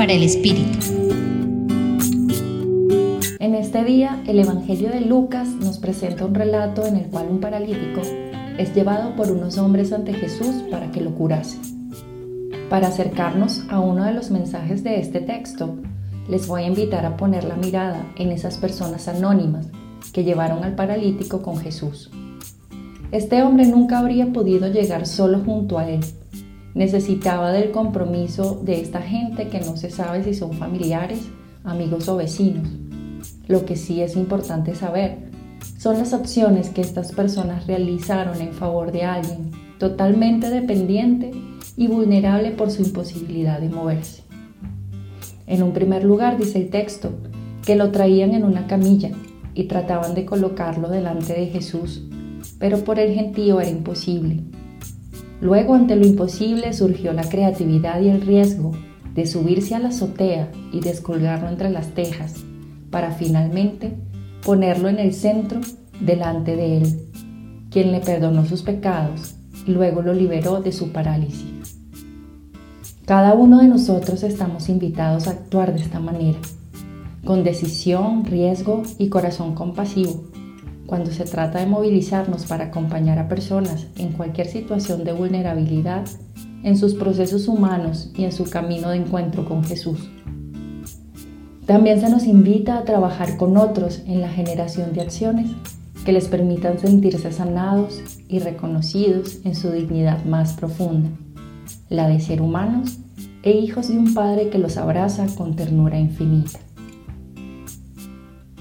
para el Espíritu. En este día, el Evangelio de Lucas nos presenta un relato en el cual un paralítico es llevado por unos hombres ante Jesús para que lo curase. Para acercarnos a uno de los mensajes de este texto, les voy a invitar a poner la mirada en esas personas anónimas que llevaron al paralítico con Jesús. Este hombre nunca habría podido llegar solo junto a él. Necesitaba del compromiso de esta gente que no se sabe si son familiares, amigos o vecinos. Lo que sí es importante saber son las acciones que estas personas realizaron en favor de alguien totalmente dependiente y vulnerable por su imposibilidad de moverse. En un primer lugar dice el texto que lo traían en una camilla y trataban de colocarlo delante de Jesús, pero por el gentío era imposible. Luego ante lo imposible surgió la creatividad y el riesgo de subirse a la azotea y descolgarlo entre las tejas, para finalmente ponerlo en el centro delante de él, quien le perdonó sus pecados y luego lo liberó de su parálisis. Cada uno de nosotros estamos invitados a actuar de esta manera, con decisión, riesgo y corazón compasivo, cuando se trata de movilizarnos para acompañar a personas en cualquier situación de vulnerabilidad en sus procesos humanos y en su camino de encuentro con Jesús. También se nos invita a trabajar con otros en la generación de acciones que les permitan sentirse sanados y reconocidos en su dignidad más profunda la de ser humanos e hijos de un Padre que los abraza con ternura infinita.